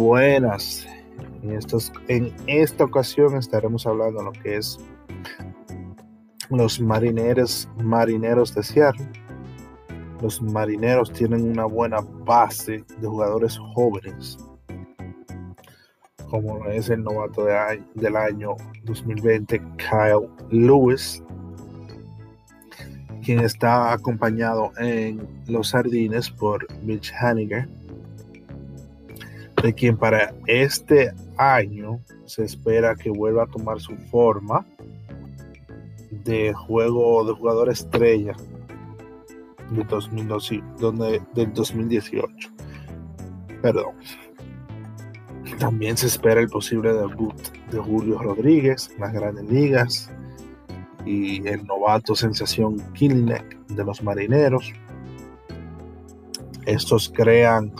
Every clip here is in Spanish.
buenas. En, estos, en esta ocasión estaremos hablando de lo que es los marineros, marineros de Seattle. Los marineros tienen una buena base de jugadores jóvenes, como es el novato de del año 2020, Kyle Lewis, quien está acompañado en los Sardines por Mitch Haniger de quien para este año se espera que vuelva a tomar su forma de juego de jugador estrella del 2018. Perdón. También se espera el posible debut de Julio Rodríguez en las grandes ligas y el novato sensación Killneck de los marineros. Estos crean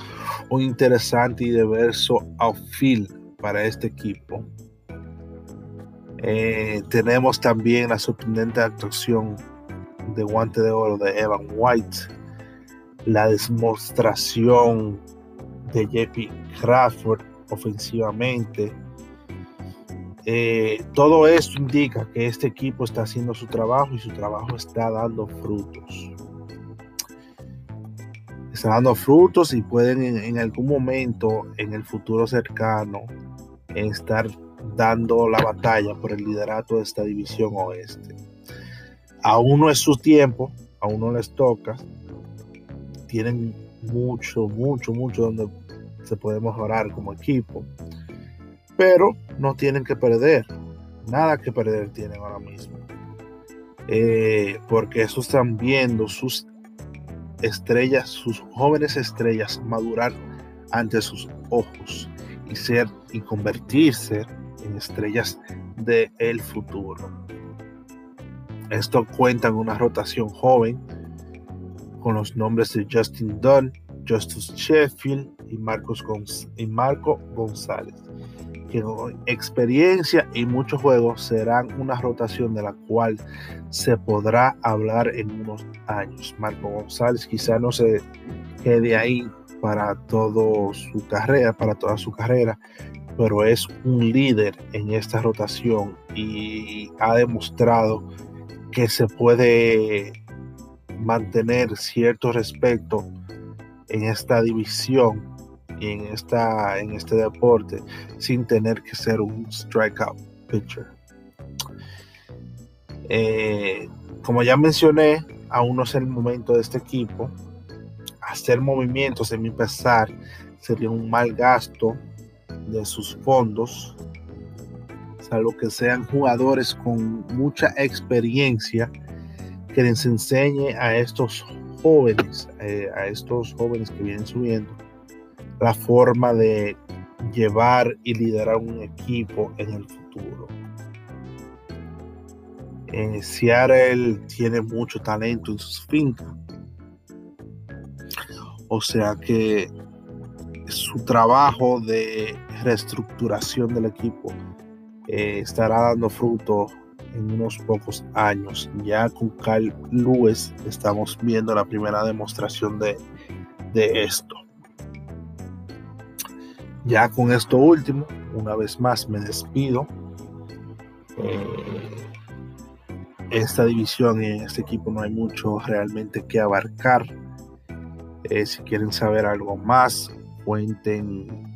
un interesante y diverso outfield para este equipo. Eh, tenemos también la sorprendente actuación de guante de oro de Evan White, la demostración de JP Crawford ofensivamente. Eh, todo esto indica que este equipo está haciendo su trabajo y su trabajo está dando frutos está dando frutos y pueden en, algún momento en el futuro cercano estar dando la batalla por el liderato de esta división oeste. Aún no es su tiempo, aún no les toca. Tienen mucho, mucho, mucho donde se puede mejorar como equipo. Pero no tienen que perder. Nada que perder tienen ahora mismo. Eh, porque eso están viendo sus estrellas, sus jóvenes estrellas madurar ante sus ojos y ser y convertirse en estrellas del el futuro. Esto cuenta en una rotación joven con los nombres de Justin Dunn, Justus Sheffield y, Marcos y Marco González que experiencia y muchos juegos serán una rotación de la cual se podrá hablar en unos años. Marco González quizá no se quede ahí para toda su carrera, para toda su carrera, pero es un líder en esta rotación y ha demostrado que se puede mantener cierto respeto en esta división en, esta, en este deporte sin tener que ser un strikeout pitcher. Eh, como ya mencioné, aún no es el momento de este equipo. Hacer movimientos, en mi pesar, sería un mal gasto de sus fondos, salvo que sean jugadores con mucha experiencia que les enseñe a estos jóvenes, eh, a estos jóvenes que vienen subiendo, la forma de llevar y liderar un equipo en el futuro. Eh, Seattle tiene mucho talento en sus fincas. O sea que su trabajo de reestructuración del equipo eh, estará dando fruto en unos pocos años. Ya con Kyle Lewis estamos viendo la primera demostración de, de esto. Ya con esto último, una vez más me despido. Eh, esta división y en este equipo no hay mucho realmente que abarcar. Eh, si quieren saber algo más, cuenten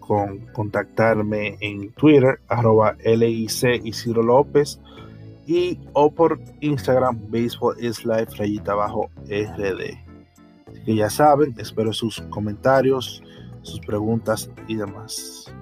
con contactarme en Twitter, arroba LIC López, y o por Instagram, Baseball is Life, rayita abajo RD. Así que ya saben, espero sus comentarios, sus preguntas y demás.